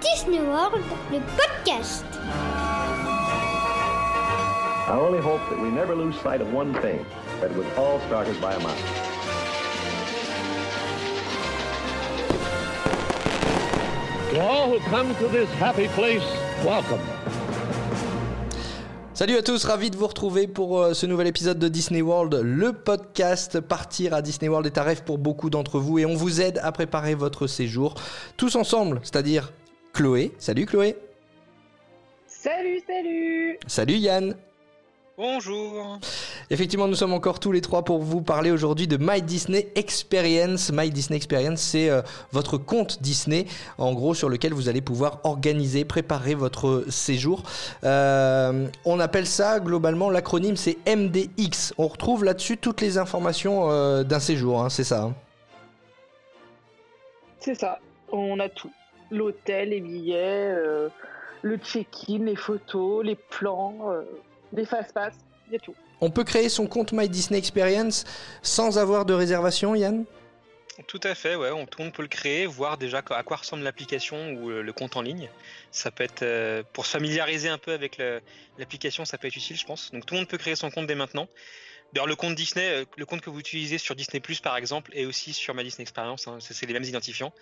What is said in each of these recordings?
Disney World, le podcast. I only hope that we never lose sight of one thing, that it was all started by a mouse. To all who come to this happy place, welcome. Salut à tous, ravi de vous retrouver pour euh, ce nouvel épisode de Disney World, le podcast. Partir à Disney World est un rêve pour beaucoup d'entre vous et on vous aide à préparer votre séjour tous ensemble, c'est-à-dire Chloé. Salut Chloé. Salut, salut Salut Yann. Bonjour. Effectivement, nous sommes encore tous les trois pour vous parler aujourd'hui de My Disney Experience. My Disney Experience, c'est euh, votre compte Disney, en gros, sur lequel vous allez pouvoir organiser, préparer votre séjour. Euh, on appelle ça globalement l'acronyme, c'est MDX. On retrouve là-dessus toutes les informations euh, d'un séjour, hein, c'est ça. hein? C'est ça, on a tout. L'hôtel, les billets, euh, le check-in, les photos, les plans, euh, les fast-pass, il y a tout. On peut créer son compte My Disney Experience sans avoir de réservation, Yann? Tout à fait, ouais, on, le monde peut le créer, voir déjà à quoi ressemble l'application ou euh, le compte en ligne. Ça peut être, euh, pour se familiariser un peu avec l'application, ça peut être utile, je pense. Donc tout le monde peut créer son compte dès maintenant. D'ailleurs, le compte Disney, le compte que vous utilisez sur Disney Plus par exemple, est aussi sur ma Disney Experience. hein, c'est les mêmes identifiants.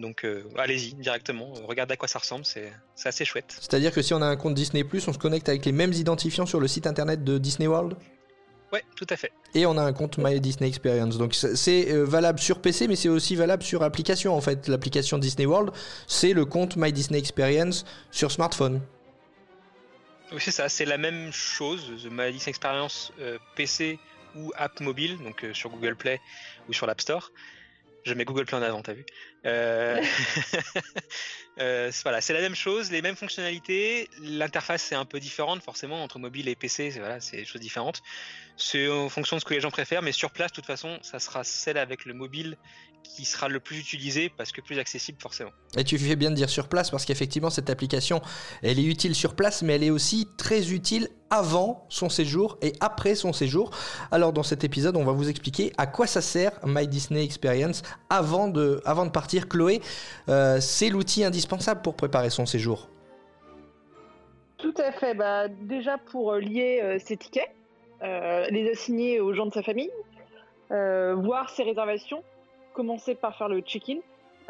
Donc euh, allez-y directement, euh, regardez à quoi ça ressemble, c'est assez chouette. C'est-à-dire que si on a un compte Disney ⁇ on se connecte avec les mêmes identifiants sur le site internet de Disney World? Ouais, tout à fait. Et on a un compte My Disney Experience. Donc c'est- euh, valable sur PC, mais c'est aussi valable sur application. En fait, l'application Disney World, c'est le compte My Disney Experience sur smartphone. Oui, c'est ça, c'est la même chose, The My Disney Experience euh, PC ou app mobile, donc euh, sur Google Play ou sur l'App Store. Je mets Google Play en avant, t'as vu Euh, euh, c'est- Voilà, c'est la même chose, les mêmes fonctionnalités. L'interface est un peu différente, forcément, entre mobile et PC, c'est voilà, c'est des choses différentes. C'est en fonction de ce que les gens préfèrent, mais sur place, de toute façon, ça sera celle avec le mobile qui sera le plus utilisé parce que plus accessible, forcément. Et tu fais bien de dire sur place, parce qu'effectivement, cette application, elle est utile sur place, mais elle est aussi très utile avant son séjour et après son séjour. Alors, dans cet épisode, on va vous expliquer à quoi ça sert My Disney Experience avant de, avant de partir. Chloé, euh, c'est l'outil indispensable pour préparer son séjour. Tout à fait, bah, déjà pour euh, lier euh, ses tickets, les assigner aux gens de sa famille, voir ses réservations, commencer par faire le check-in.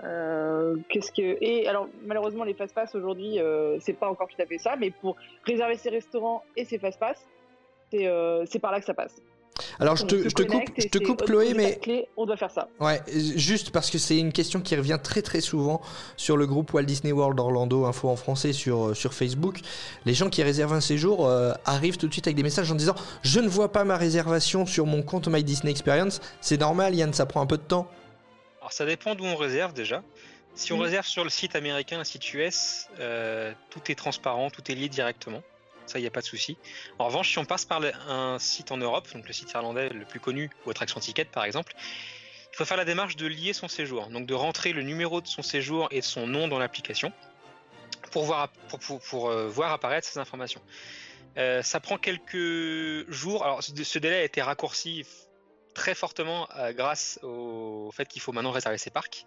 Euh, qu'est-ce que et alors malheureusement les fast-pass aujourd'hui euh, c'est pas encore tout à fait ça mais pour réserver ses restaurants et ses fast-pass c'est euh, c'est par là que ça passe Alors, je te, je coupe, je te coupe Chloé, mais clé, on doit faire ça Ouais, juste parce que c'est une question qui revient très très souvent sur le groupe Walt Disney World Orlando Info en français sur, euh, sur Facebook. Les gens qui réservent un séjour euh, arrivent tout de suite avec des messages en disant Je ne vois pas ma réservation sur mon compte My Disney Experience. C'est normal, Yann, ça prend un peu de temps. Alors ça dépend d'où on réserve déjà. Si on Mm. réserve sur le site américain, le site US, euh, tout est transparent, tout est lié directement. Ça, il n'y a pas de souci. En revanche, si on passe par un site en Europe, donc le site irlandais le plus connu, ou Attraction Ticket par exemple, il faut faire la démarche de lier son séjour. Donc de rentrer le numéro de son séjour et son nom dans l'application pour voir, pour, pour- pour, euh, voir apparaître ces informations. Euh, ça prend quelques jours. Alors ce, ce délai a été raccourci très fortement euh, grâce au fait qu'il faut maintenant réserver ses parcs.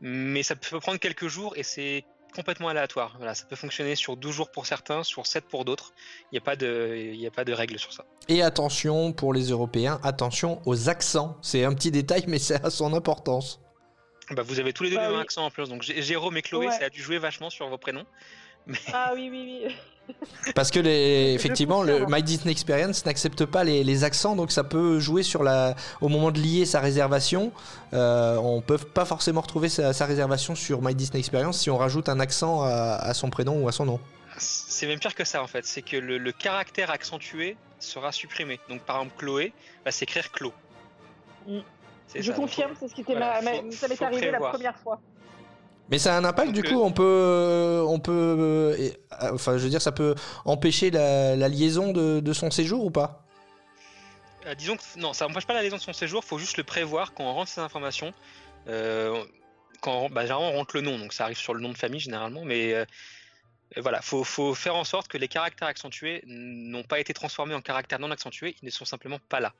Mais ça peut prendre quelques jours et c'est complètement aléatoire. Voilà, ça peut fonctionner sur 12 jours pour certains, sur 7 pour d'autres. Il n'y a pas de, a pas de règle sur ça. Et attention pour les Européens, attention aux accents. C'est un petit détail, mais c'est à son importance. Bah, vous avez tous les deux Bah le même accent en plus. Donc Jé- Jérôme et Chloé, Ouais. ça a dû jouer vachement sur vos prénoms. Ah oui oui oui Parce que les, effectivement, le. My Disney Experience n'accepte pas les, les accents, donc ça peut jouer sur la, au moment de lier sa réservation. Euh, on peut pas forcément retrouver sa, sa réservation sur My Disney Experience si on rajoute un accent à, à son prénom ou à son nom. C'est même pire que ça en fait. C'est que le, le caractère accentué sera supprimé. Donc par exemple, Chloé va s'écrire Clo. Mm. Je ça. confirme c'est ce qui Voilà, ma- ma- faut- ça m'est arrivé prévoir. la première fois Mais ça a un impact Donc, du coup, on peut, on peut, euh, et- euh, enfin, je veux dire, ça peut empêcher la, la liaison de, de son séjour ou pas? Euh, disons que non, ça n'empêche pas la liaison de son séjour, faut juste le prévoir quand on rentre ces informations. Euh, quand bah, généralement on rentre le nom, donc ça arrive sur le nom de famille généralement, mais euh, voilà, faut, faut faire en sorte que les caractères accentués n'ont pas été transformés en caractères non accentués, ils ne sont simplement pas là.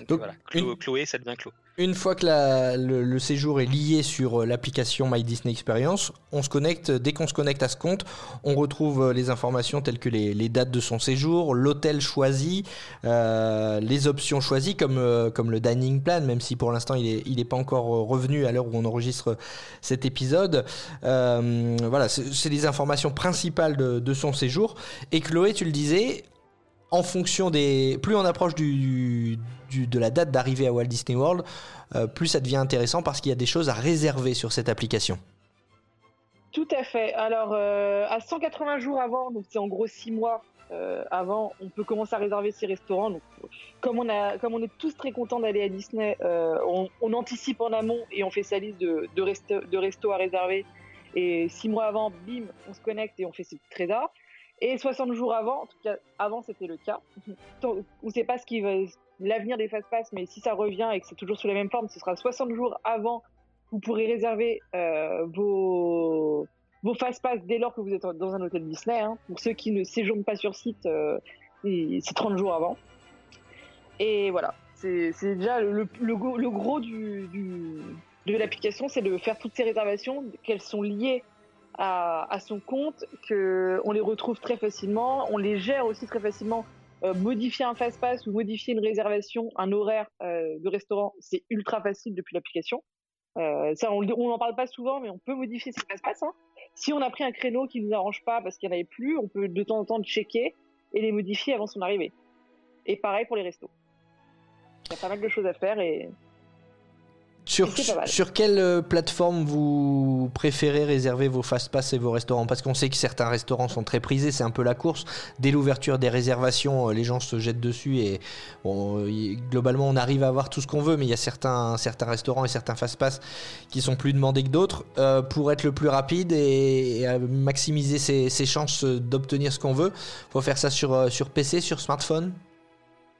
Donc, Donc, voilà, une- Chloé, ça devient Clo. Une fois que la- le, le séjour est lié sur euh, l'application My Disney Experience, on se connecte. Dès qu'on se connecte à ce compte, on retrouve euh, les informations telles que les, les dates de son séjour, l'hôtel choisi, euh, les options choisies comme, euh, comme le dining plan, même si pour l'instant il n'est il est pas encore revenu à l'heure où on enregistre cet épisode. Euh, voilà, c'est c'est les informations principales de, de son séjour. Et Chloé, tu le disais, en fonction des. Plus on approche du, de la date d'arrivée à Walt Disney World, euh, plus ça devient intéressant parce qu'il y a des choses à réserver sur cette application. Tout à fait. Alors, euh, à 180 jours avant, donc c'est en gros 6 mois euh, avant, on peut commencer à réserver ses restaurants. Donc, comme on, a, comme on est tous très contents d'aller à Disney, on, anticipe en amont et on fait sa liste de, de, resto, de restos à réserver. Et 6 mois avant, bim, on se connecte et on fait ses trésors. Et 60 jours avant, en tout cas avant c'était le cas, on ne sait pas ce qui va l'avenir des fast-pass, mais si ça revient et que c'est toujours sous la même forme, ce sera 60 jours avant vous pourrez réserver euh, vos, vos fast-pass dès lors que vous êtes dans un hôtel Disney. hein. Pour ceux qui ne séjournent pas sur site, euh, c'est 30 jours avant. Et voilà, c'est déjà le, le, go- le gros du, du- de l'application, c'est de faire toutes ces réservations, qu'elles sont liées à, son compte, qu'on les retrouve très facilement, on les gère aussi très facilement. Euh, modifier un fast-pass ou modifier une réservation, un horaire euh, de restaurant, c'est ultra facile depuis l'application. Euh, ça, on n'en parle pas souvent, mais on peut modifier ses passe-passe. hein. Si on a pris un créneau qui nous arrange pas parce qu'il n'y en avait plus, on peut de temps en temps checker et les modifier avant son arrivée. Et pareil pour les restos. Il y a pas mal de choses à faire et Sur, quelle euh, plateforme vous préférez réserver vos fast-pass et vos restaurants? Parce qu'on sait que certains restaurants sont très prisés, c'est un peu la course. Dès l'ouverture des réservations, euh, les gens se jettent dessus et bon, euh, globalement on arrive à avoir tout ce qu'on veut, mais il y a certains, certains restaurants et certains fast-pass qui sont plus demandés que d'autres. Euh, pour être le plus rapide et, et, maximiser ses, ses chances d'obtenir ce qu'on veut, faut faire ça sur, sur PC, sur smartphone?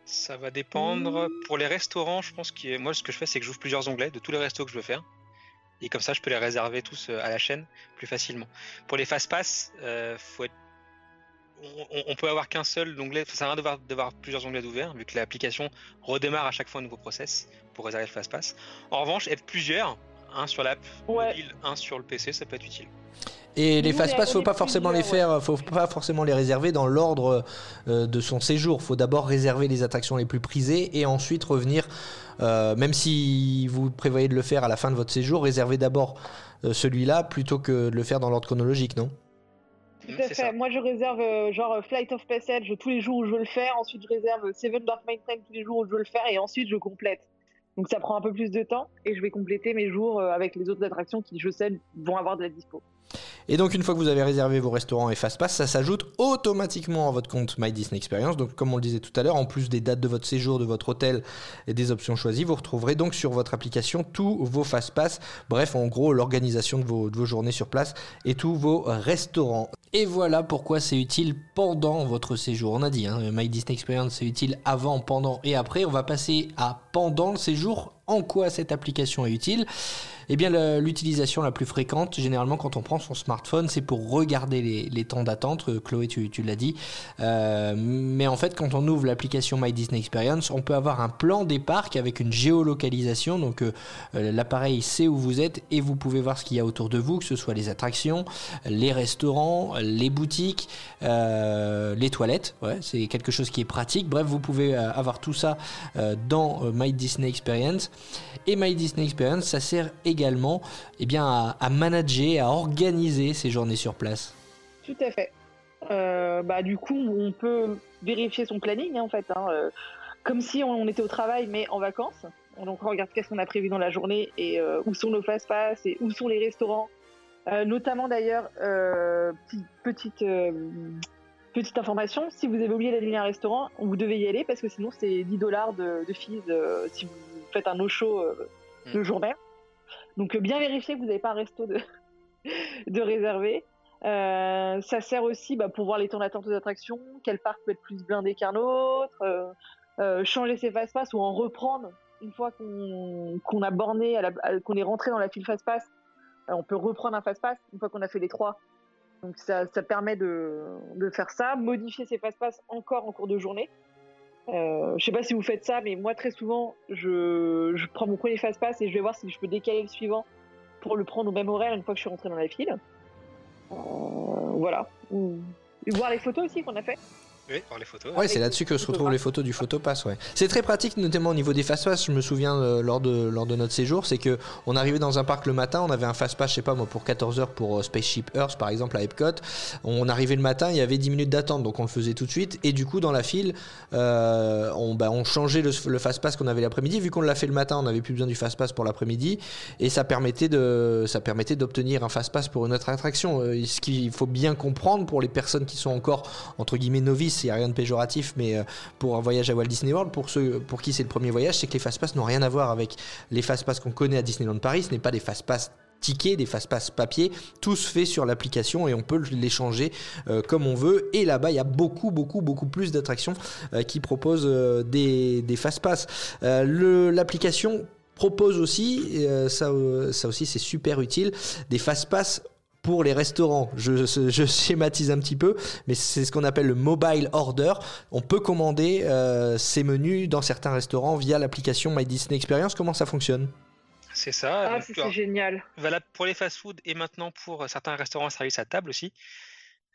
Ça va dépendre. Pour les restaurants, je pense que moi, ce que je fais, c'est que j'ouvre plusieurs onglets de tous les restos que je veux faire. Et comme ça, je peux les réserver tous euh, à la chaîne plus facilement. Pour les fast-pass, euh, faut être... on, peut avoir qu'un seul onglet. Ça sert à rien d'avoir plusieurs onglets d'ouvert, vu que l'application redémarre à chaque fois un nouveau process pour réserver le fast-pass. En revanche, être plusieurs, un sur l'app Ouais. mobile, un sur le PC, ça peut être utile. Et les fast-pass, faut pas forcément les faire, faut pas forcément les réserver dans l'ordre euh, de son séjour. Faut d'abord réserver les attractions les plus prisées et ensuite revenir. euh, même si vous prévoyez de le faire à la fin de votre séjour, réservez d'abord euh, celui-là plutôt que de le faire dans l'ordre chronologique, non? Tout à fait. ça. Moi, je réserve euh, genre Flight of Passage tous les jours où je veux le faire. Ensuite, je réserve Seven Dark Time tous les jours où je veux le faire. Et ensuite, je complète. Donc, ça prend un peu plus de temps. Et je vais compléter mes jours euh, avec les autres attractions qui, je sais, vont avoir de la dispo. Et donc une fois que vous avez réservé vos restaurants et fast-pass, ça s'ajoute automatiquement à votre compte My Disney Experience. Donc comme on le disait tout à l'heure, en plus des dates de votre séjour, de votre hôtel et des options choisies, vous retrouverez donc sur votre application tous vos fast-pass. Bref, en gros, l'organisation de vos, de vos journées sur place et tous vos restaurants. Et voilà pourquoi c'est utile pendant votre séjour. On a dit, hein, My Disney Experience c'est utile avant, pendant et après. On va passer à pendant le séjour. En quoi cette application est utile eh bien, l'utilisation la plus fréquente, généralement, quand on prend son smartphone, c'est pour regarder les, temps d'attente. Euh, Chloé, tu, l'as dit. Euh, mais en fait, quand on ouvre l'application My Disney Experience, on peut avoir un plan des parcs avec une géolocalisation. Donc, euh, l'appareil sait où vous êtes et vous pouvez voir ce qu'il y a autour de vous, que ce soit les attractions, les restaurants, les boutiques, les toilettes. C'est quelque chose qui est pratique. Bref, vous pouvez avoir tout ça dans My Disney Experience. Et My Disney Experience, ça sert également eh bien, à, à manager, à organiser ces journées sur place. Tout à fait. Euh, bah, du coup, on peut vérifier son planning, hein, en fait. hein, euh, comme si on était au travail, mais en vacances. Donc, on regarde qu'est-ce qu'on a prévu dans la journée et euh, où sont nos fast-pass et où sont les restaurants. Notamment, d'ailleurs, petite, information, si vous avez oublié d'allumer un restaurant, vous devez y aller parce que sinon, c'est 10 dollars de, de fees si vous faites un no-show euh, de journée. Donc, euh, bien vérifier que vous n'avez pas un resto de, de réservé. Euh, ça sert aussi bah, pour voir les temps d'attente aux attractions, quel parc peut être plus blindé qu'un autre, euh, euh, changer ses fast-pass ou en reprendre une fois qu'on qu'on a borné, qu'on est rentré dans la file fast-pass. on peut reprendre un fast-pass une fois qu'on a fait les trois. Donc ça, ça permet de, de faire ça, modifier ses fast-pass encore en cours de journée. Euh, je sais pas si vous faites ça, mais moi très souvent, je, je prends mon premier fast pass et je vais voir si je peux décaler le suivant pour le prendre au même horaire une fois que je suis rentré dans la file. Euh, voilà. Ou- voir les photos aussi qu'on a fait. Oui, voir les photos. Ouais, c'est là-dessus que se retrouvent les photos du photopass. Ouais. C'est très pratique, notamment au niveau des fast-pass. Je me souviens euh, lors, de, lors de notre séjour, c'est que on arrivait dans un parc le matin, on avait un fast-pass, je sais pas moi, pour 14 heures pour euh, Spaceship Earth par exemple à Epcot. On arrivait le matin, il y avait 10 minutes d'attente, donc on le faisait tout de suite. Et du coup, dans la file, euh, on, bah, on changeait le, le fast-pass qu'on avait l'après-midi. Vu qu'on l'a fait le matin, on n'avait plus besoin du fast-pass pour l'après-midi. Et ça permettait de, ça permettait d'obtenir un fast-pass pour une autre attraction. Euh, ce qu'il faut bien comprendre pour les personnes qui sont encore entre guillemets novices, a rien de péjoratif, mais euh, pour un voyage à Walt Disney World, pour ceux pour qui c'est le premier voyage, c'est que les fast-pass n'ont rien à voir avec les fast-pass qu'on connaît à Disneyland Paris. Ce n'est pas des fast-pass tickets, des fast-pass papier, tout se fait sur l'application et on peut les changer euh, comme on veut. Et là-bas, il y a beaucoup, beaucoup, beaucoup plus d'attractions euh, qui proposent des, fast-pass. L'application propose aussi, ça, ça aussi c'est super utile, des fast-pass pour les restaurants. Je, je schématise un petit peu, mais c'est ce qu'on appelle le mobile order. On peut commander euh, ces menus dans certains restaurants via l'application My Disney Experience. Comment ça fonctionne? C'est ça. Ah, c'est c'est génial. valable pour les fast-food et maintenant pour euh, certains restaurants service à table aussi,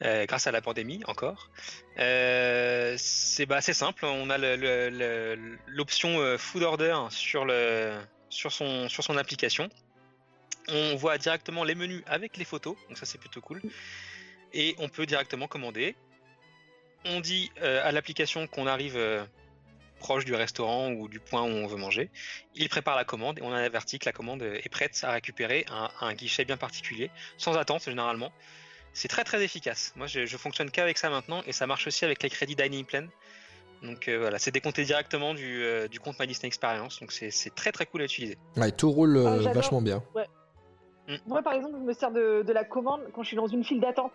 euh, grâce à la pandémie encore. Euh, c'est bah, assez simple, on a l'option euh, food order sur, le, sur, son, sur son application. On voit directement les menus avec les photos, donc ça c'est plutôt cool. Et on peut directement commander. On dit euh, à l'application qu'on arrive euh, proche du restaurant ou du point où on veut manger. Il prépare la commande et on a averti que la commande est prête à récupérer à un, guichet bien particulier, sans attente généralement. C'est très très efficace. Moi je, je fonctionne qu'avec ça maintenant et ça marche aussi avec les crédits Dining Plan. Donc euh, voilà, c'est décompté directement du, euh, du compte My Disney Experience, donc c'est très très cool à utiliser. Ouais, tout roule euh, Ah, vachement bien. Moi, par exemple, je me sers de, la commande quand je suis dans une file d'attente.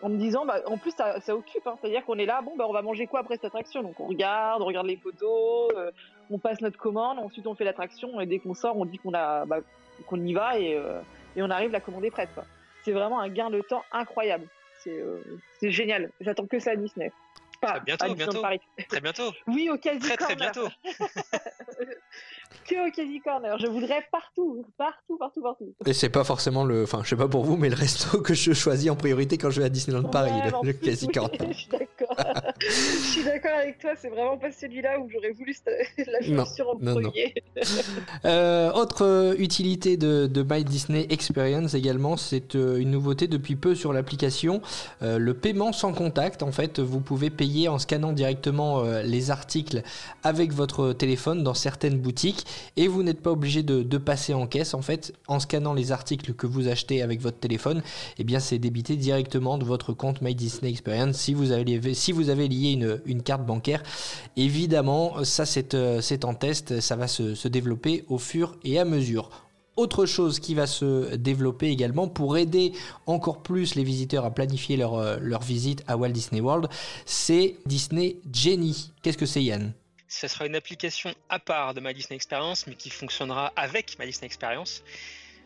En me disant, bah, en plus, ça, occupe. hein. C'est-à-dire qu'on est là, bon, bah, on va manger quoi après cette attraction? Donc, on regarde, on regarde les photos, euh, on passe notre commande, ensuite, on fait l'attraction, et dès qu'on sort, on dit qu'on bah, y va, et, euh, et on arrive, la commande est prête. C'est vraiment un gain de temps incroyable. C'est euh, génial. J'attends que ça à Disney. Pas Très bientôt, bientôt. Paris. Très bientôt, Oui, au quasi très très corner. bientôt. Que au quasi corner. Je voudrais partout, partout, partout, partout. Et c'est pas forcément le. Enfin, je sais pas pour vous, mais le resto que je choisis en priorité quand je vais à Disneyland Paris, Ouais, le, le plus, quasi oui, corner. Je suis d'accord. je suis d'accord avec toi. C'est vraiment pas celui-là où j'aurais voulu la Non, chaussure en non, non. premier. Euh, autre euh, utilité de, de My Disney Experience également, c'est euh, une nouveauté depuis peu sur l'application, euh, le paiement sans contact. En fait, vous pouvez payer en scannant directement euh, les articles avec votre téléphone dans certaines boutiques et vous n'êtes pas obligé de, passer en caisse. En fait, en scannant les articles que vous achetez avec votre téléphone, eh bien, c'est débité directement de votre compte My Disney Experience si vous avez, si vous avez lié une, carte bancaire. Évidemment, ça c'est euh, c'est en test, ça va se développer au fur et à mesure. Autre chose qui va se développer également pour aider encore plus les visiteurs à planifier leur, euh, leur visite à Walt Disney World, c'est Disney Genie. Qu'est-ce que c'est Yann? Ce sera une application à part de My Disney Experience, mais qui fonctionnera avec My Disney Experience.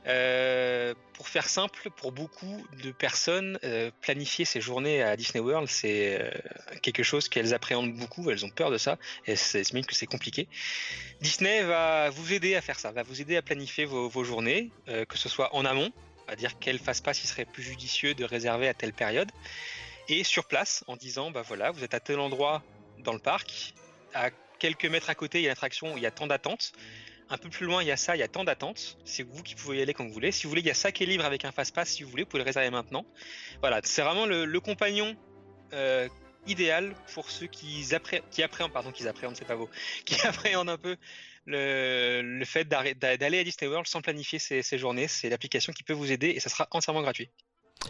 Euh, pour faire simple, pour beaucoup de personnes, euh, planifier ses journées à Disney World, c'est euh, quelque chose qu'elles appréhendent beaucoup, elles ont peur de ça, et c'est même que c'est compliqué. Disney va vous aider à faire ça, va vous aider à planifier vos, journées, que ce soit en amont, à dire quel fast-pass il serait plus judicieux de réserver à telle période, et sur place, en disant, bah voilà, vous êtes à tel endroit dans le parc, à quelques mètres à côté, il y a l'attraction il y a tant d'attentes. Un peu plus loin, il y a ça, il y a tant d'attentes. C'est vous qui pouvez y aller quand vous voulez. Si vous voulez, il y a ça qui est libre avec un fast-pass. Si vous voulez, vous pouvez le réserver maintenant. Voilà, c'est vraiment le, compagnon euh, idéal pour ceux qui, appré qui appréhendent, pardon, qui appréhendent, c'est pas beau, qui appréhendent un peu le, fait d'aller à Disney World sans planifier ses, ses journées. C'est l'application qui peut vous aider et ça sera entièrement gratuit.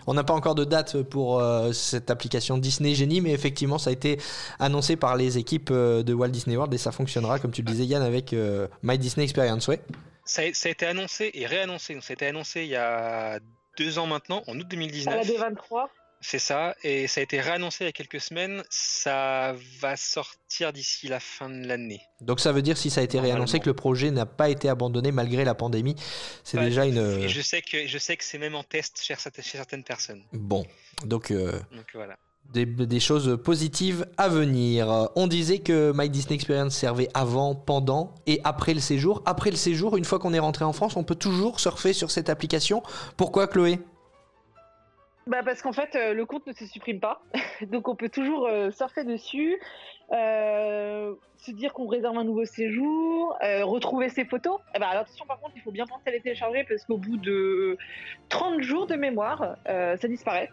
On n'a pas encore de date pour euh, cette application Disney Genie, mais effectivement, ça a été annoncé par les équipes euh, de Walt Disney World et ça fonctionnera, comme tu le disais Yann, avec euh, My Disney Experience. Ouais. Ça a, ça a été annoncé et réannoncé. Donc, ça a été annoncé il y a deux ans maintenant, en août À la 2019. D23. C'est ça, et ça a été réannoncé il y a quelques semaines. Ça va sortir d'ici la fin de l'année. Donc ça veut dire si ça a été réannoncé que le projet n'a pas été abandonné malgré la pandémie. C'est Pas déjà une. tout. euh, Et je sais que je sais que c'est même en test chez, certaines- chez certaines personnes. Bon, donc euh, Donc voilà. des, des choses positives à venir. On disait que My Disney Experience servait avant, pendant et après le séjour. Après le séjour, une fois qu'on est rentré en France, on peut toujours surfer sur cette application. Pourquoi Chloé? Bah parce qu'en fait, euh, le compte ne se supprime pas. Donc on peut toujours euh, surfer dessus, euh, se dire qu'on réserve un nouveau séjour, euh, retrouver ses photos. Eh ben, alors, attention, par contre, il faut bien penser à les télécharger parce qu'au bout de 30 jours de mémoire, euh, ça disparaît.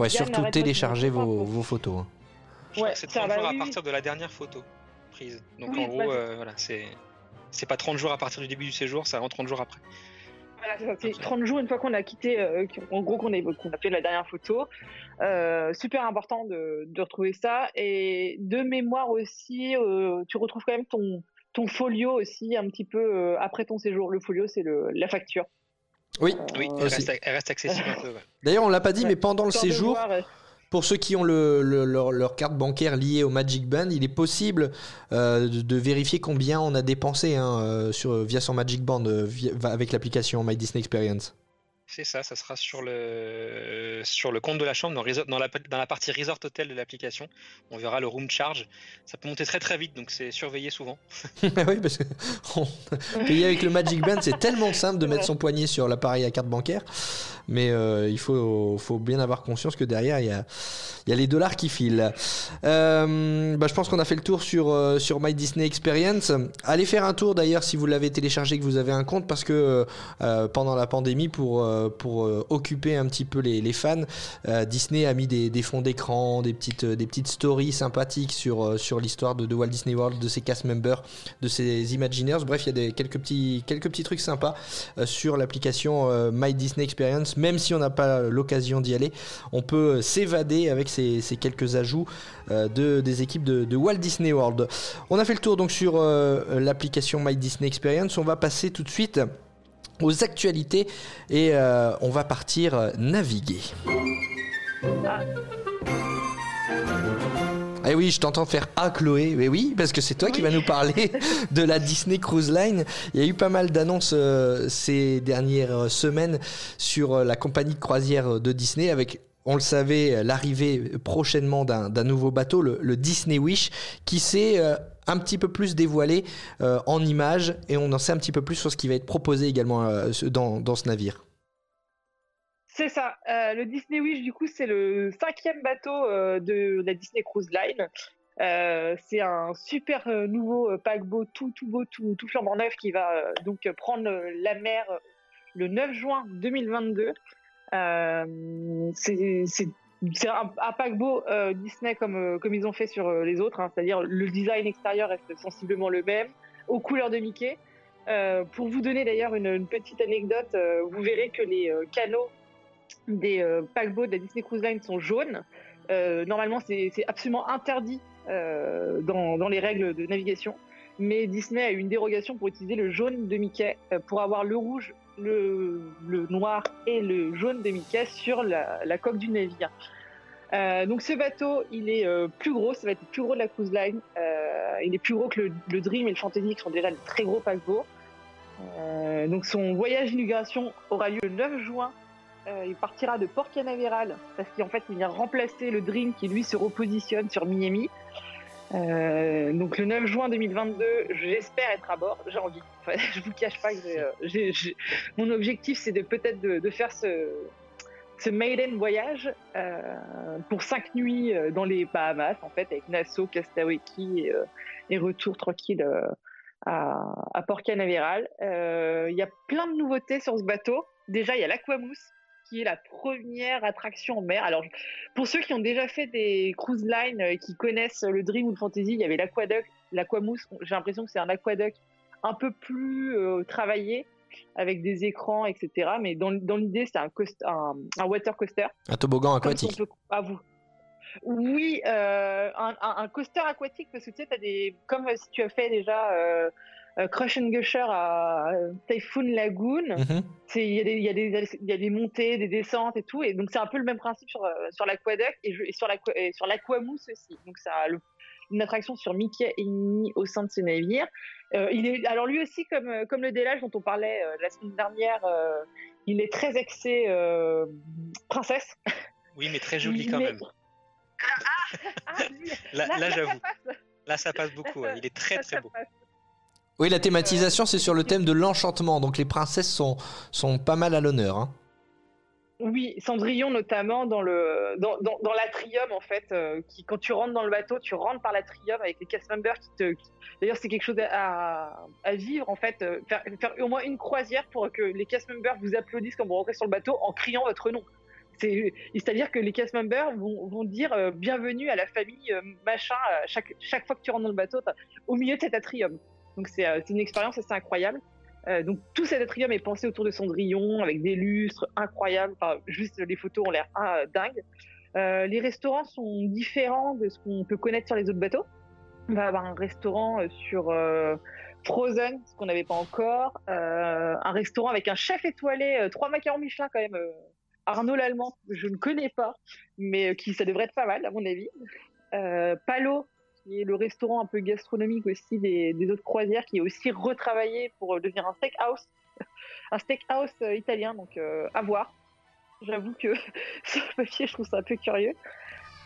Ouais, Yann, surtout télécharger vos, photos. hein. Je Ouais, c'est ça 30 va, jours à partir de la dernière photo prise. Donc Oui, en gros, c'est- voilà, c'est c'est pas 30 jours à partir du début du séjour, ça rend 30 jours après. Voilà, c'est ça, c'est 30 jours une fois qu'on a quitté, euh, en gros qu'on a, fait la dernière photo. Euh, super important de, de retrouver ça. Et de mémoire aussi, euh, tu retrouves quand même ton, ton folio aussi un petit peu euh, après ton séjour. Le folio, c'est le- la facture. Oui. Oui, elle aussi. reste, elle reste accessible un peu. ouais. D'ailleurs, on l'a pas dit, Ouais. mais pendant le séjour, voir, euh, Pour ceux qui ont le- le- leur, carte bancaire liée au Magic Band, il est possible euh, de, vérifier combien on a dépensé hein, euh, via son Magic Band euh, avec l'application My Disney Experience. C'est ça, ça sera sur le, sur le compte de la chambre, dans, resort- dans, la, dans la partie Resort Hotel de l'application. On verra le room charge. Ça peut monter très très vite, donc c'est surveillé souvent. oui, parce que on- payer avec le Magic Band, c'est tellement simple de mettre son poignet sur l'appareil à carte bancaire. Mais euh, il faut, faut bien avoir conscience que derrière, il y a, il y a les dollars qui filent. Euh, bah, je pense qu'on a fait le tour sur, euh, sur My Disney Experience. Allez faire un tour d'ailleurs si vous l'avez téléchargé, que vous avez un compte, parce que pendant la pandémie, pour, pour euh, occuper un petit peu les, fans, euh, Disney a mis des, fonds d'écran, des petites, stories sympathiques sur, euh, sur l'histoire de, Walt Disney World, de ses cast members, de ses Imagineers. Bref, il y a quelques, petits, quelques petits trucs sympas euh, sur l'application euh, My Disney Experience. Même si on n'a pas l'occasion d'y aller, on peut euh, s'évader avec ces, quelques ajouts euh, de, des équipes de, de Walt Disney World. On a fait le tour donc sur euh, l'application My Disney Experience. On va passer tout de suite aux actualités et euh, on va partir euh, naviguer. Eh oui, je t'entends faire Ah Chloé, mais oui, parce que c'est toi qui vas nous parler de la Disney Cruise Line. Il y a eu pas mal d'annonces euh, ces dernières semaines sur la compagnie de croisière de Disney avec on le savait, l'arrivée prochainement d'un d'un nouveau bateau, le, le Disney Wish, qui s'est euh, un petit peu plus dévoilé euh, en images et on en sait un petit peu plus sur ce qui va être proposé également euh, dans, dans ce navire. C'est ça. Euh, le Disney Wish, du coup, c'est le cinquième bateau de la Disney Cruise Line. C'est un super nouveau paquebot tout tout beau, tout, tout flambant neuf qui va donc prendre la mer le 9 juin 2022. Euh, c'est c'est- un, paquebot euh, Disney comme, euh, comme ils ont fait sur euh, les autres, hein, c'est-à-dire le design extérieur reste sensiblement le même, aux couleurs de Mickey. Pour vous donner d'ailleurs une, petite anecdote, vous verrez que les canaux des paquebots de la Disney Cruise Line sont jaunes. Normalement, c'est absolument interdit dans, les règles de navigation. Mais Disney a eu une dérogation pour utiliser le jaune de Mickey pour avoir le rouge, le, noir et le jaune de Mickey sur la coque du navire. Euh, donc ce bateau, il est euh, plus gros, ça va être le plus gros de la cruise line. Euh, il est plus gros que le, Dream et le Fantasy qui sont déjà des très gros paquebots. Donc son voyage d'inauguration aura lieu le 9 juin il partira de Port Canaveral parce qu'en fait il vient remplacer le Dream qui lui se repositionne sur Miami. Donc le 9 juin 2022, j'espère être à bord. J'ai envie. Enfin, je vous cache pas que mon objectif c'est peut-être de faire ce, ce maiden voyage euh, pour cinq nuits euh, dans les Bahamas en fait avec Nassau, Castaway Key et, euh, et retour tranquille à, Port Canaveral. Il y a plein de nouveautés sur ce bateau. Déjà il y a l'Aquamousse qui est la première attraction en mer. Alors, pour ceux qui ont déjà fait des cruise lines et qui connaissent le Dream ou le Fantasy, il y avait l'aquaduc, l'aquamousse. J'ai l'impression que c'est un aquaduc un peu plus travaillé, avec des écrans, etc. Mais dans, dans l'idée, c'est un, coast- un, un water coaster. Un toboggan aquatique. peut- à vous. Oui, euh, un, coaster aquatique parce que tu sais, as des comme si tu as fait déjà euh, euh, Crush and Gusher à euh, Typhoon Lagoon. C'est- Il y, a des- y, y a montées, des descentes et tout, et donc c'est un peu le même principe sur, euh, sur et, et sur l'aquamousse aussi. Donc ça le- une attraction sur Mickey et Minnie au sein de ce navire. Euh, il est alors lui aussi comme euh, comme le délage dont on parlait euh, la semaine dernière, euh, il est très axé euh, princesse. Oui, mais très joli quand Mais même. Ah, lui, Là, là, j'avoue. Là, ça passe beaucoup. ouais. Il est très Ça, très ça beau. passe. Oui, la thématisation, c'est sur le thème de l'enchantement. Donc les princesses sont, sont pas mal à l'honneur. hein. Oui, Cendrillon notamment dans le dans, dans, dans l'atrium en fait, euh, qui quand tu rentres dans le bateau, tu rentres par l'atrium avec les cast members qui te. D'ailleurs, c'est quelque chose à, vivre en fait, euh, faire, au moins une croisière pour que les cast members vous applaudissent quand vous rentrez sur le bateau en criant votre nom. C'est- C'est-à-dire que les cast members vont, dire euh, bienvenue à la famille machin chaque, chaque fois que tu rentres dans le bateau, au milieu de cet atrium. Donc c'est une expérience assez incroyable. Euh, donc tout cet atrium est pensé autour de Cendrillon avec des lustres incroyables. Enfin, juste les photos ont l'air ah, dingues. Euh, les restaurants sont différents de ce qu'on peut connaître sur les autres bateaux. On va avoir un restaurant euh, sur Frozen, ce qu'on n'avait pas encore. Un restaurant avec un chef étoilé, trois macarons Michelin quand même. Arnaud l'Allemand, je ne connais pas, mais qui ça devrait être pas mal à mon avis. Palo, qui est le restaurant un peu gastronomique aussi des, autres croisières, qui est aussi retravaillé pour euh, devenir un steakhouse, un steakhouse euh, italien, donc euh, à voir. J'avoue que sur le papier, je trouve ça un peu curieux.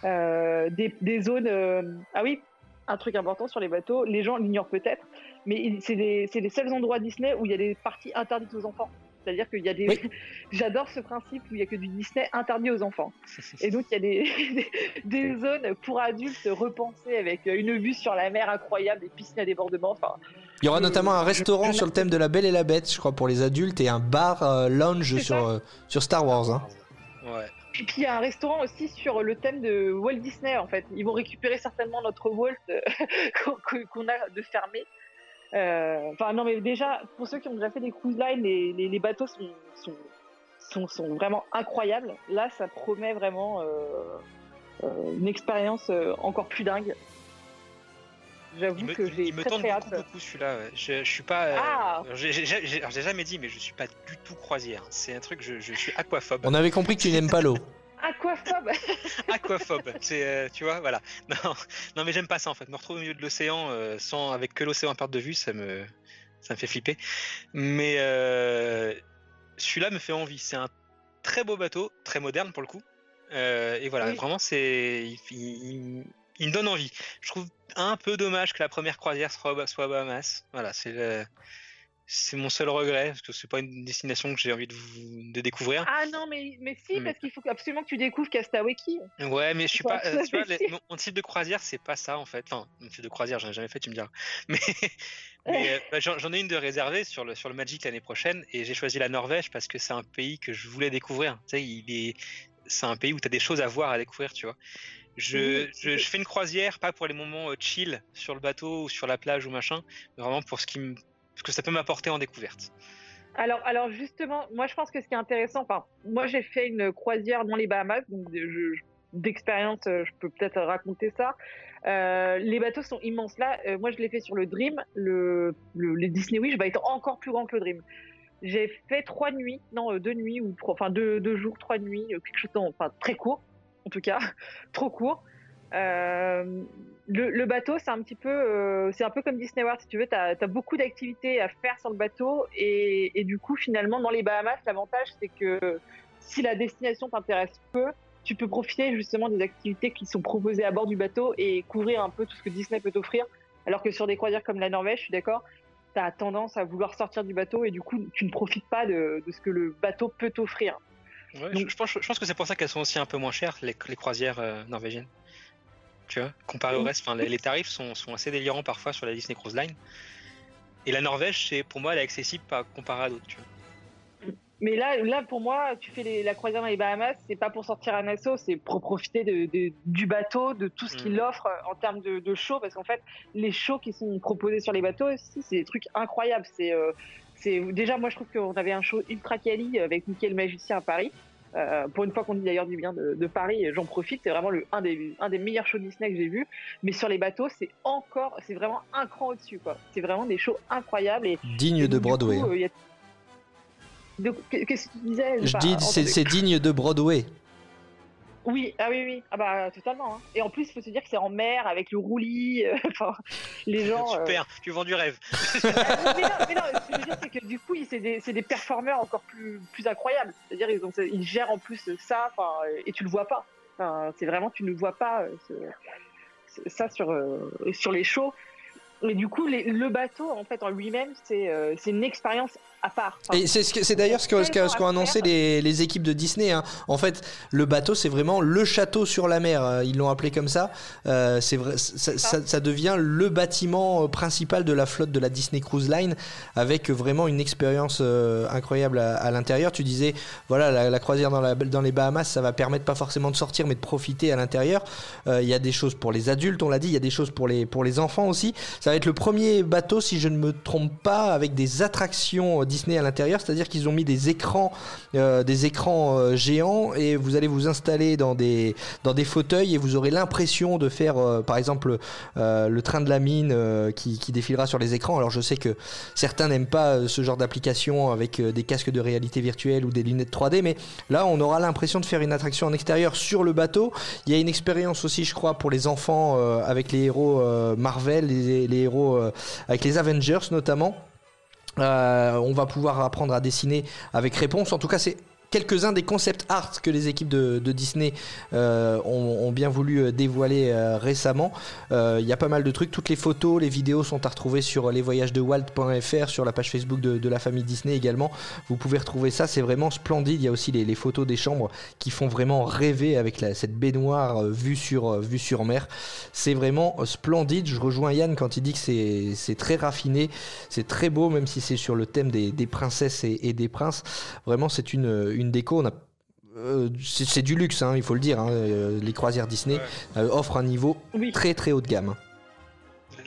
Des, des zones, ah oui, un truc important sur les bateaux, les gens l'ignorent peut-être, mais c'est c'est les seuls endroits Disney où il y a des parties interdites aux enfants. C'est-à-dire qu'il y a des. Oui. J'adore ce principe où il y a que du Disney interdit aux enfants. Et donc il y a des, des, des zones pour adultes repensées avec une vue sur la mer incroyable, des piscines à débordement. Enfin, Il y aura notamment un restaurant je- sur le thème de la Belle et la Bête, je crois, pour les adultes, et un bar euh, lounge sur, euh, sur Star Wars. hein. Ouais. Et puis il y a un restaurant aussi sur le thème de Walt Disney en fait. Ils vont récupérer certainement notre Walt euh, qu'on qu'on a de fermé. Euh, Enfin non mais déjà pour ceux qui ont déjà fait des cruise lines, les, les, les bateaux sont, sont, sont, sont vraiment incroyables. Là ça promet vraiment euh, euh, une expérience encore plus dingue. J'avoue que j'ai il me très tente très beaucoup, hâte. beaucoup celui-là. ouais. Je, je suis pas. euh, Ah j'ai- jamais dit, mais je suis pas du tout croisière. C'est un truc, je, je suis aquaphobe. On avait compris que tu n'aimes pas l'eau. Aquaphobe aquaphobe. C'est, euh, tu vois, voilà. Non, non, mais j'aime pas ça en fait. Me retrouver au milieu de l'océan euh, sans avec que l'océan à perte de vue, ça me, ça me fait flipper. Mais euh, celui-là me fait envie. C'est un très beau bateau, très moderne pour le coup. Et voilà, Oui. vraiment, c'est, il, il- il me donne envie. Je trouve un peu dommage que la première croisière soit, soit Bahamas. Voilà, c'est le- c'est mon seul regret parce que c'est pas une destination que j'ai envie de, vous, de découvrir. Ah non mais, mais si parce qu'il faut absolument que tu découvres Castaway Key. Ouais, mais je suis pas. euh, tu vois, les- mon, mon type de croisière, c'est pas ça en fait. Enfin, mon type de croisière, j'en ai jamais fait, tu me diras. Mais, mais euh, bah, j'en ai une de réservée sur le, sur le Magic l'année prochaine et j'ai choisi la Norvège parce que c'est un pays que je voulais découvrir. Tu sais, il est. C'est un pays où tu as des choses à voir, à découvrir, tu vois. Je, Oui, je, je fais une croisière, pas pour les moments euh, chill sur le bateau ou sur la plage ou machin, mais vraiment pour ce, qui me, ce que ça peut m'apporter en découverte. Alors, alors justement, moi je pense que ce qui est intéressant, enfin, moi j'ai fait une croisière dans les Bahamas, d'expérience, euh, je peux peut-être raconter ça. Euh, les bateaux sont immenses là. Euh, moi je l'ai fait sur le Dream, le, Disney Wish va être encore plus grand que le Dream. J'ai fait trois nuits, non deux nuits ou trois, enfin deux, jours, trois nuits, quelque chose, en- enfin très court, en tout cas, trop court. Euh, le, le bateau, c'est un petit peu, euh, c'est un peu comme Disney World, si tu veux. Tu as, beaucoup d'activités à faire sur le bateau et, et du coup, finalement, dans les Bahamas, l'avantage, c'est que si la destination t'intéresse peu, tu peux profiter justement des activités qui sont proposées à bord du bateau et couvrir un peu tout ce que Disney peut t'offrir. Alors que sur des croisières comme la Norvège, je suis d'accord, tu as tendance à vouloir sortir du bateau et du coup, tu ne profites pas de, de ce que le bateau peut t'offrir. Ouais, Donc- je, je pense, je pense que c'est pour ça qu'elles sont aussi un peu moins chères, les, les croisières euh, norvégiennes. Tu vois, comparé au Oui. reste, enfin, les, tarifs sont, sont assez délirants parfois sur la Disney Cruise Line. Et la Norvège, c'est pour moi, elle est accessible par comparé à d'autres. Tu vois. Mais là, là, pour moi, tu fais les- la croisière dans les Bahamas, c'est pas pour sortir un assaut, c'est pour profiter de, de- du bateau, de tout ce qu'il Mhm. offre en termes de, de shows, parce qu'en fait, les shows qui sont proposés sur les bateaux c'est des trucs incroyables. C'est, euh, c'est déjà, moi, je trouve qu'on avait un show ultra quali avec Mickey le magicien à Paris. Euh, pour une fois qu'on dit d'ailleurs du bien de, de Paris, j'en profite. C'est vraiment le, un, des, un des meilleurs shows Disney que j'ai vu. Mais sur les bateaux, c'est encore, c'est vraiment un cran au-dessus, quoi. C'est vraiment des shows incroyables et Digne et de Broadway. euh, Qu'est-ce que tu disais Je dis, c'est digne de Broadway. Oui, ah oui, oui, ah bah totalement. hein. Et en plus, il faut se dire que c'est en mer avec le roulis. euh, Enfin, les gens. euh, Super, tu vends du rêve. mais non, mais non, ce que je veux dire, c'est que du coup, c'est des, des performeurs encore plus, plus incroyables. C'est-à-dire, ils, ont- ils gèrent en plus ça, et tu le vois pas. C'est vraiment, tu ne vois pas euh, ce- ce- ça sur, euh, sur les shows. Et du coup, les- le bateau, en fait, en lui-même, c'est c'est une expérience à part. C'est d'ailleurs ce qu'ont annoncé les, équipes de Disney. hein. En fait, le bateau, c'est vraiment le château sur la mer. euh, Ils l'ont appelé comme ça. Euh, ça, devient le bâtiment euh, principal de la flotte de la Disney Cruise Line, avec vraiment une expérience incroyable à, l'intérieur. Tu disais, voilà, la, croisière dans, les Bahamas, ça va permettre pas forcément de sortir, mais de profiter à l'intérieur. Il y a des choses pour les adultes, on l'a dit. Il y a des choses pour les enfants aussi. Ça va être le premier bateau, si je ne me trompe pas, avec des attractions Disney à l'intérieur, c'est-à-dire qu'ils ont mis des écrans, euh, des écrans euh, géants et vous allez vous installer dans des fauteuils et vous aurez l'impression de faire, euh, par exemple, le train de la mine qui, défilera sur les écrans. Alors je sais que certains n'aiment pas ce genre d'application avec des casques de réalité virtuelle ou des lunettes 3D, mais là on aura l'impression de faire une attraction en extérieur sur le bateau. Il y a une expérience aussi, je crois, pour les enfants avec les héros Marvel, les, héros avec les Avengers notamment. Euh, on va pouvoir apprendre à dessiner avec réponse. En tout cas, c'est quelques-uns des concept art que les équipes de, Disney euh, ont, bien voulu euh, dévoiler euh, récemment. Il y a pas mal de trucs. Toutes les photos, les vidéos sont à retrouver sur lesvoyagesdewalt.fr, sur la page Facebook de, la famille Disney également. Vous pouvez retrouver ça. C'est vraiment splendide. Il y a aussi les, photos des chambres qui font vraiment rêver avec cette baignoire vue sur, vue sur mer. C'est vraiment splendide. Je rejoins Yann quand il dit que c'est très raffiné. C'est très beau, même si c'est sur le thème des, des princesses et, des princes. Vraiment, c'est une déco. On a euh, c'est du luxe, hein, il faut le dire. hein. Euh, les croisières Disney Ouais. euh, offrent un niveau Oui. très très haut de gamme.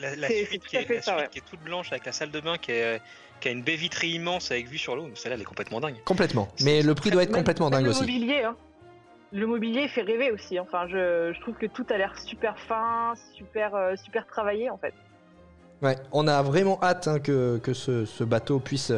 La, suite, qui est, fait la ça, suite ouais. qui est toute blanche avec la salle de bain qui, est- qui a une baie vitrée immense avec vue sur l'eau. Celle-là, elle est complètement dingue. Complètement. Mais le prix doit être complètement dingue le aussi. Mobilier, hein. Le mobilier fait rêver aussi. Enfin, je, je trouve que tout a l'air super fin, super, euh, super travaillé en fait. Ouais, on a vraiment hâte hein, que, que ce, ce bateau puisse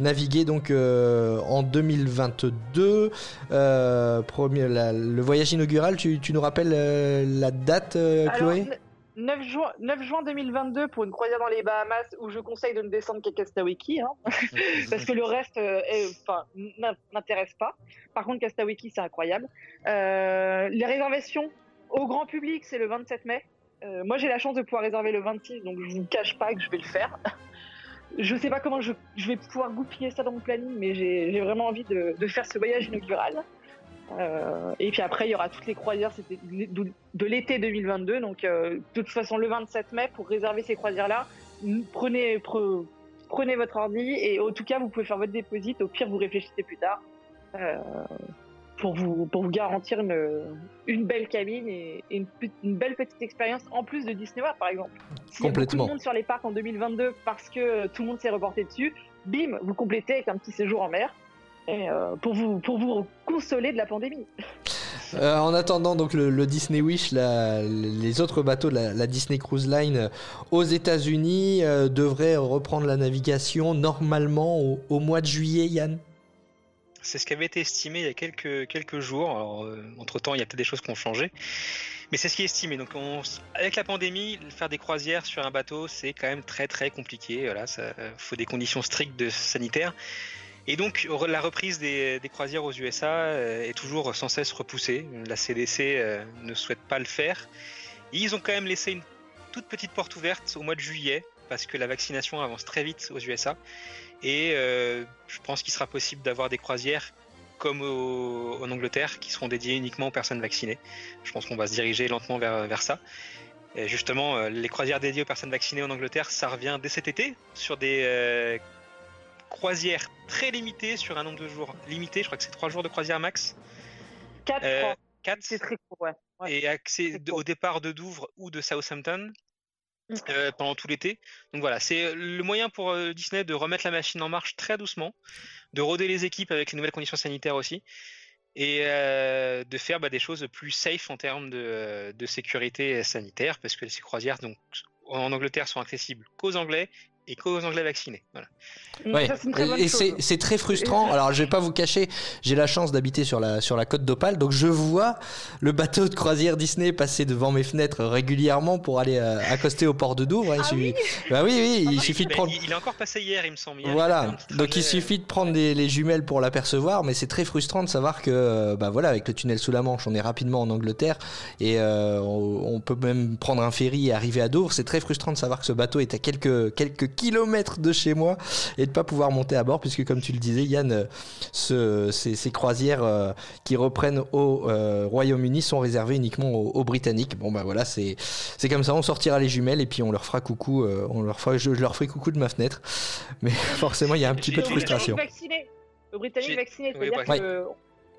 naviguer donc euh, en 2022. Euh, premier, la- le voyage inaugural, tu, tu nous rappelles euh, la date, euh, Alors, Chloé? ne- 9 juin, 9 juin 2022 pour une croisière dans les Bahamas où je conseille de ne descendre qu'à Castawiki, hein, parce que le reste euh, n'intéresse pas. Par contre, Castawiki, c'est incroyable. Euh, les réservations au grand public, c'est le 27 mai. Euh, moi, j'ai la chance de pouvoir réserver le 26, donc je vous cache pas que je vais le faire. Je sais pas comment je, vais pouvoir goupiller ça dans mon planning, mais j'ai vraiment envie de, faire ce voyage inaugural. Euh, et puis après, il y aura toutes les croisières de, l'été 2022. Donc, euh, de toute façon, le 27 mai, pour réserver ces croisières-là, prenez, pre- prenez votre ordi et en tout cas, vous pouvez faire votre déposit. Au pire, vous réfléchissez plus tard pour, vous, pour vous garantir une, une belle cabine et, et une, une belle petite expérience en plus de Disney World, par exemple. S'il y a beaucoup Complètement. de monde sur les parcs en 2022 parce que euh, tout le monde s'est reporté dessus, bim, vous complétez avec un petit séjour en mer. Et, euh, pour, vous, pour vous consoler de la pandémie. Euh, en attendant donc le, le Disney Wish, la- les autres bateaux de la, la Disney Cruise Line aux États-Unis euh, devraient reprendre la navigation normalement au, au mois de juillet, Yann. C'est ce qui avait été estimé il y a quelques, jours. Alors, entre temps, il y a peut-être des choses qui ont changé. Mais c'est ce qui est estimé. Donc, on, avec la pandémie, faire des croisières sur un bateau, c'est quand même très très compliqué. Voilà, ça faut des conditions strictes sanitaires. Et donc, la reprise des, croisières aux USA euh, est toujours sans cesse repoussée. La CDC euh, ne souhaite pas le faire. Ils ont quand même laissé une toute petite porte ouverte au mois de juillet parce que la vaccination avance très vite aux USA. Et euh, je pense qu'il sera possible d'avoir des croisières comme au- en Angleterre qui seront dédiées uniquement aux personnes vaccinées. Je pense qu'on va se diriger lentement vers, vers ça. Et justement, euh, les croisières dédiées aux personnes vaccinées en Angleterre, ça revient dès cet été sur des euh, croisières très limitées sur un nombre de jours limité. Je crois que c'est trois jours de croisière max. 4 Euh, quatre. C'est très court, ouais. Ouais. et cool. au départ de Douvres ou de Southampton. Euh, pendant tout l'été. Donc voilà, c'est le moyen pour euh, Disney de remettre la machine en marche très doucement, de roder les équipes avec les nouvelles conditions sanitaires aussi, et euh, de faire bah, des choses plus safe en termes de, de sécurité sanitaire, parce que ces croisières donc, en Angleterre sont accessibles qu'aux Anglais et qu'aux Anglais vaccinés. Voilà. Ouais. Ça, bonne Et c'est très frustrant. Alors, je vais pas vous cacher, j'ai la chance d'habiter sur la, sur la côte d'Opale, donc je vois le bateau de croisière Disney passer devant mes fenêtres régulièrement pour aller euh, accoster au port de Douvres. hein. Il Ah suffit- Bah oui, oui, il suffit de prendre. il, il est encore passé hier, il me semble. Hier, Voilà, donc il suffit de prendre des- les jumelles pour l'apercevoir, mais c'est très frustrant de savoir que, euh, bah voilà, avec le tunnel sous la Manche, on est rapidement en Angleterre et euh, on, on peut même prendre un ferry et arriver à Douvres. C'est très frustrant de savoir que ce bateau est à quelques quelques kilomètres de chez moi et de pas pouvoir monter à bord, puisque comme tu le disais, Yann, euh, ce- ces, ces croisières euh, qui reprennent au euh, Royaume-Uni sont réservées uniquement aux, aux Britanniques. Bon bah voilà, c'est c'est comme ça, on sortira les jumelles et puis on leur fera coucou, euh, on leur fera, je, je leur ferai coucou de ma fenêtre. Mais forcément, il y a un petit peu de frustration. Le Britannique vacciné. Le Britannique J'ai- vacciné, Oui, c'est-à-dire ouais. que,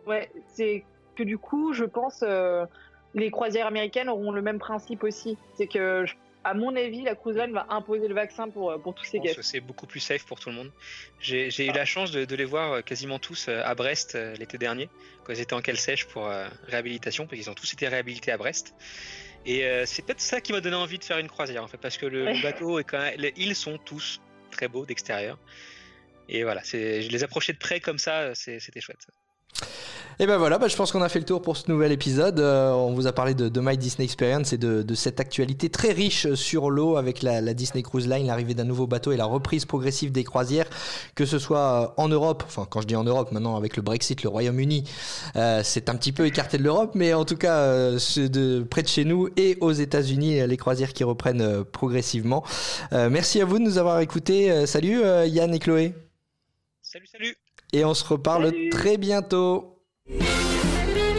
ouais, c'est que du coup, je pense, euh, les croisières américaines auront le même principe aussi. C'est que, je- à mon avis, la line va imposer le vaccin pour, euh, pour tous guests. que c'est beaucoup plus safe pour tout le monde. J'ai eu la chance de, de les voir euh, quasiment tous euh, à Brest l'été dernier, quand ils étaient en cale sèche pour euh, réhabilitation, parce qu'ils ont tous été réhabilités à Brest. Et euh, c'est peut-être ça qui m'a donné envie de faire une croisière, en fait, parce que le, bateau est quand même, les îles sont tous très beaux d'extérieur. Et voilà, je les approchais de près comme ça, c'était chouette. Et ben voilà, bah, je pense qu'on a fait le tour pour ce nouvel épisode. Euh, on vous a parlé de, My Disney Experience et de, cette actualité très riche sur l'eau avec la, Disney Cruise Line, l'arrivée d'un nouveau bateau et la reprise progressive des croisières, que ce soit en Europe, enfin quand je dis en Europe maintenant avec le Brexit, le Royaume-Uni, euh, c'est un petit peu écarté de l'Europe, mais en tout cas euh, de près de chez nous et aux États-Unis, les croisières qui reprennent euh, progressivement. Euh, merci à vous de nous avoir écoutés. Euh, salut euh, Yann et Chloé. Salut, salut et on se reparle très bientôt.